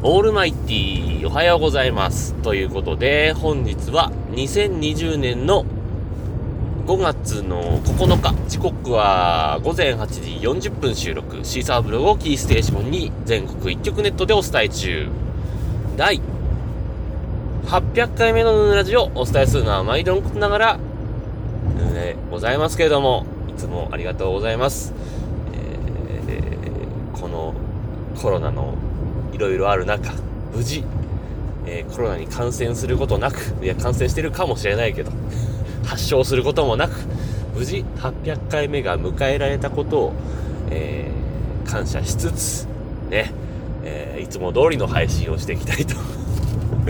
オールマイティーおはようございます。ということで、本日は2020年の5月の9日、時刻は午前8時40分収録、シーサーブログをキーステーションに全国一曲ネットでお伝え中。第800回目のヌーラジオをお伝えするのは毎度のことながら、ヌーでございますけれども、いつもありがとうございます。えーこのコロナのいろいろある中、無事、えーコロナに感染することなく、いや、感染してるかもしれないけど、発症することもなく、無事800回目が迎えられたことを、えー感謝しつつ、ね、えーいつも通りの配信をしていきたいと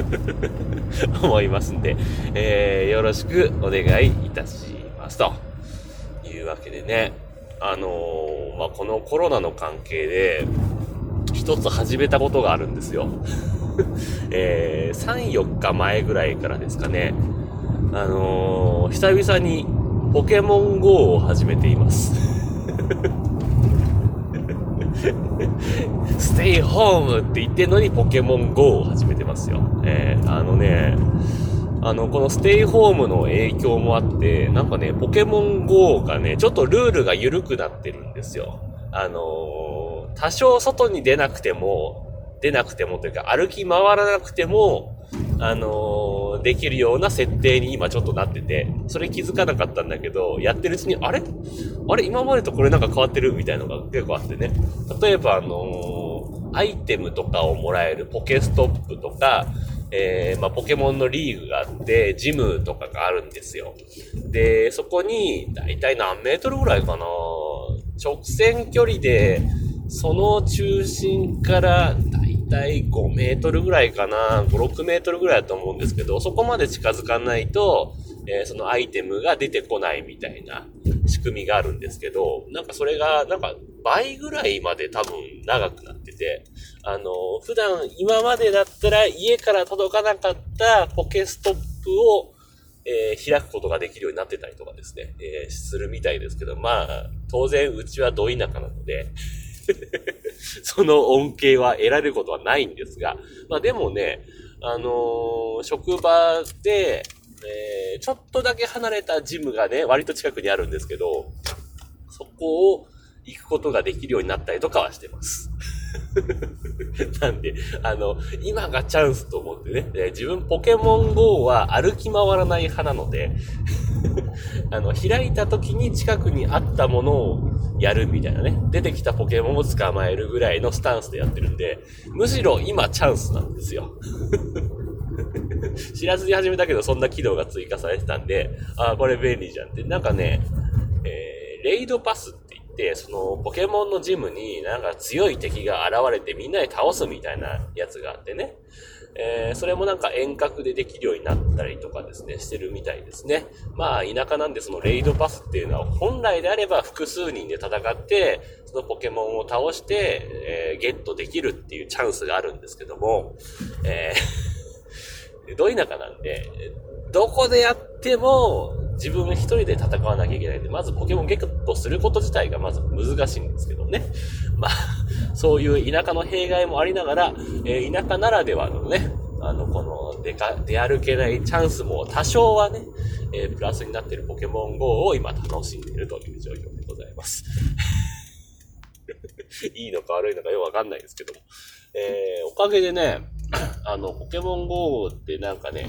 思いますんで、えーよろしくお願いいたします。というわけでね、あのーまあ、このコロナの関係で、一つ始めたことがあるんですよ。えー、3、4日前ぐらいからですかね。あのー久々にポケモン GO を始めています。ステイホームって言ってんのにポケモン GO を始めてますよ。えー、あのね、あの、このステイホームの影響もあって、なんかね、ポケモン GO がね、ちょっとルールが緩くなってるんですよ。あのー多少外に出なくても、出なくてもというか、歩き回らなくても、あのーできるような設定に今ちょっとなってて、それ気づかなかったんだけど、やってるうちに、あれ？あれ？今までとこれなんか変わってるみたいなのが結構あってね。例えば、あのーアイテムとかをもらえるポケストップとか、えー、まあ、ポケモンのリーグがあって、ジムとかがあるんですよ。で、そこに、だいたい何メートルぐらいかな？直線距離で、その中心からだいたい5メートルぐらいかな、5、6メートルぐらいだと思うんですけど、そこまで近づかないと、えーそのアイテムが出てこないみたいな仕組みがあるんですけど、なんかそれが、なんか倍ぐらいまで多分長くなってて、あの、普段今までだったら家から届かなかったポケストップを、えー開くことができるようになってたりとかですね、えーするみたいですけど、まあ、当然うちはど田舎なので、その恩恵は得られることはないんですが、まあでもね、あのー職場で、えーちょっとだけ離れたジムがね、割と近くにあるんですけど、そこを行くことができるようになったりとかはしてます。なんで、あの、今がチャンスと思ってね、え自分ポケモン GO は歩き回らない派なので、あの、開いた時に近くにあったものをやるみたいなね。出てきたポケモンを捕まえるぐらいのスタンスでやってるんで、むしろ今チャンスなんですよ。知らずに始めたけど、そんな機能が追加されてたんで、ああ、これ便利じゃんって。なんかね、えー、レイドパスって、その、ポケモンのジムになんか強い敵が現れてみんなで倒すみたいなやつがあってね。えー、それもなんか遠隔でできるようになったりとかですね、してるみたいですね。まあ、田舎なんでそのレイドパスっていうのは、本来であれば複数人で戦って、そのポケモンを倒して、えーゲットできるっていうチャンスがあるんですけども、えー、ど田舎なんで、どこでやっても自分一人で戦わなきゃいけないんで、まずポケモンゲットすること自体がまず難しいんですけどね。まあ、そういう田舎の弊害もありながら、えー田舎ならではのね、あの、この出か、出歩けないチャンスも多少はね、えープラスになっているポケモン GO を今楽しんでいるという状況でございます。いいのか悪いのかよくわかんないですけども。えーおかげでね、あの、ポケモン GO ってなんかね、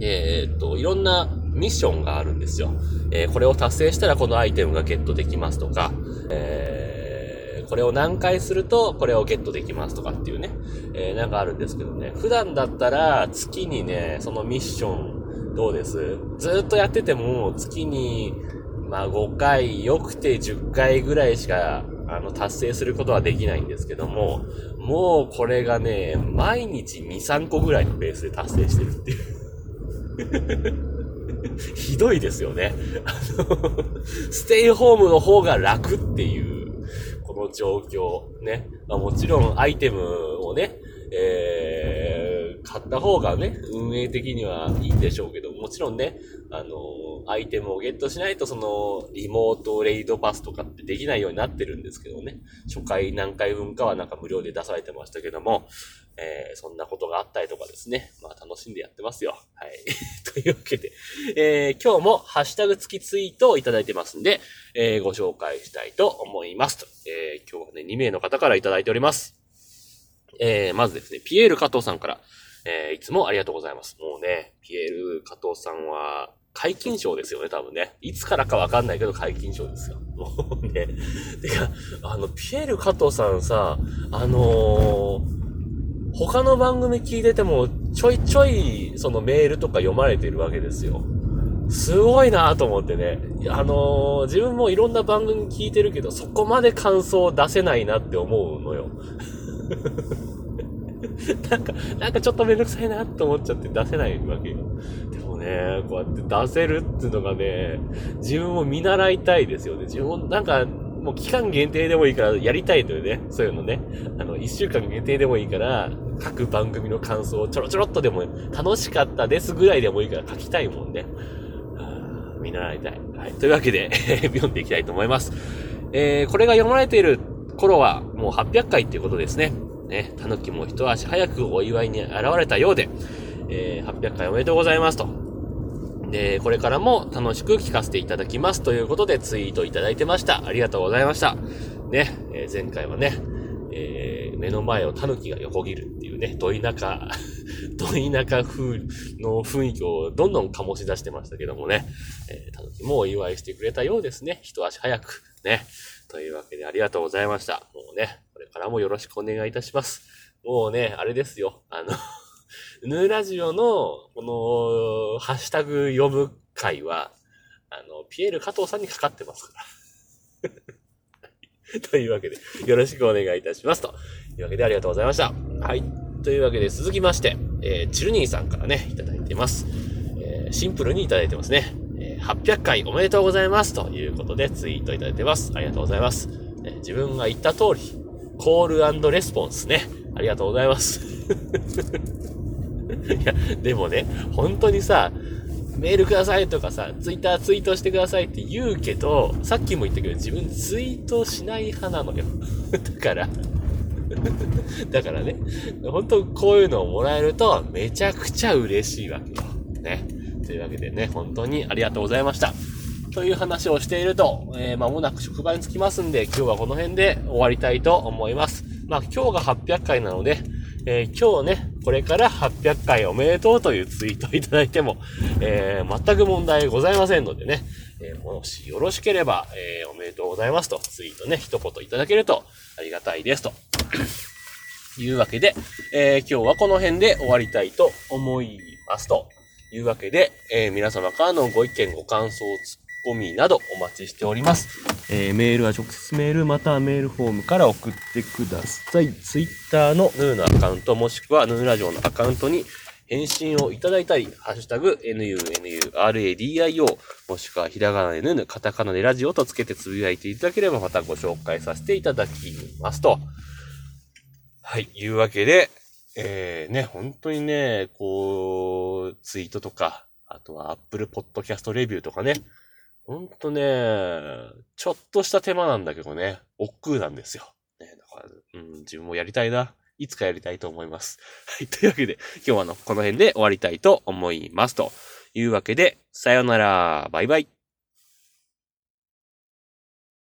えーっと、いろんなミッションがあるんですよ。えーこれを達成したらこのアイテムがゲットできますとか、えーこれを何回するとこれをゲットできますとかっていうね、えーなんかあるんですけどね、普段だったら月にね、そのミッションどうです？ずっとやってても月に、まあ5回、よくて10回ぐらいしか、あの、達成することはできないんですけども、もうこれがね、毎日2、3個ぐらいのペースで達成してるっていう。ひどいですよね。ステイホームの方が楽っていう、この状況。ね。まあ、もちろんアイテムをね、えー、買った方がね、運営的にはいいんでしょうけど、もちろんね、あの、アイテムをゲットしないと、その、リモートレイドパスとかってできないようになってるんですけどね。初回何回分かはなんか無料で出されてましたけども、えー、そんなことがあったりとかですね。まあ楽しんでやってますよ。はい。というわけで、えー、今日もハッシュタグ付きツイートをいただいてますんで、えー、ご紹介したいと思いますと。え、今日はね、2名の方からいただいております。え、まずですね、ピエール加藤さんから、え、いつもありがとうございます。もうね、ピエール加藤さんは、解禁賞ですよね、多分ね。いつからかわかんないけど解禁賞ですよ。もうね。てか、あの、ピエール加藤さんさ、あのー他の番組聞いてても、ちょいちょい、そのメールとか読まれてるわけですよ。すごいなと思ってね。あのー、自分もいろんな番組聞いてるけど、そこまで感想を出せないなって思うのよ。なんか、なんかちょっとめんどくさいなって思っちゃって出せないわけよ。でもね、こうやって出せるっていうのがね、自分も見習いたいですよね。自分もなんか、もう期間限定でもいいからやりたいのよね。そういうのね。あの、一週間限定でもいいから、各番組の感想をちょろちょろっとでも、楽しかったですぐらいでもいいから書きたいもんね。見習いたい。はい。というわけで 読んでいきたいと思います。えー、これが読まれている頃は、もう800回っていうことですね。ね、たぬきも一足早くお祝いに現れたようで、えー、800回おめでとうございますと。で、これからも楽しく聞かせていただきますということでツイートいただいてました。ありがとうございました。ね、えー、前回はね、えー、目の前を狸が横切るっていうね、ど田舎、ど田舎風の雰囲気をどんどん醸し出してましたけどもね、えー、狸もお祝いしてくれたようですね。一足早く。ね。というわけでありがとうございました。もうね、これからもよろしくお願いいたします。もうね、あれですよ。あのヌーラジオの、この、ハッシュタグ読む会は、あの、ピエール加藤さんにかかってますから。というわけで、よろしくお願いいたします。というわけで、ありがとうございました。はい。というわけで、続きまして、えー、チルニーさんからね、いただいてます。えー、シンプルにいただいてますね。えー、800回おめでとうございます。ということで、ツイートいただいてます。ありがとうございます。えー、自分が言った通り、コールレスポンスね。ありがとうございます。いや、でもね、本当にさ、メールくださいとかさ、ツイッターツイートしてくださいって言うけど、さっきも言ったけど自分ツイートしない派なのよ。だから だからね、本当こういうのをもらえるとめちゃくちゃ嬉しいわけよ。ね。というわけでね、本当にありがとうございました。という話をしていると、えー、間もなく職場に着きますんで、今日はこの辺で終わりたいと思います。まあ今日が800回なので、えー、今日ね、これから800回おめでとうというツイートをいただいても、えー、全く問題ございませんのでね、えー、もしよろしければ、え、おめでとうございますと、ツイートね、一言いただけるとありがたいですと。いうわけで、え、今日はこの辺で終わりたいと思いますと。いうわけで、え、皆様からのご意見、ご感想、コミなどお待ちしております。えー、メールは直接メールまたはメールフォームから送ってください。ツイッターのヌーのアカウントもしくはヌーラジオのアカウントに返信をいただいたり、ハッシュタグ、nunuradio、もしくはひらがなでヌヌ、カタカナでラジオとつけてつぶやいていただければまたご紹介させていただきますと。はい、いうわけで、えー、ね、本当にね、こう、ツイートとか、あとは Apple Podcast レビューとかね、ほんとね、ちょっとした手間なんだけどね、億劫なんですよ。ね、だから、うん、自分もやりたいな。いつかやりたいと思います。はい、というわけで、今日はの、この辺で終わりたいと思います。というわけで、さよなら、バイバイ。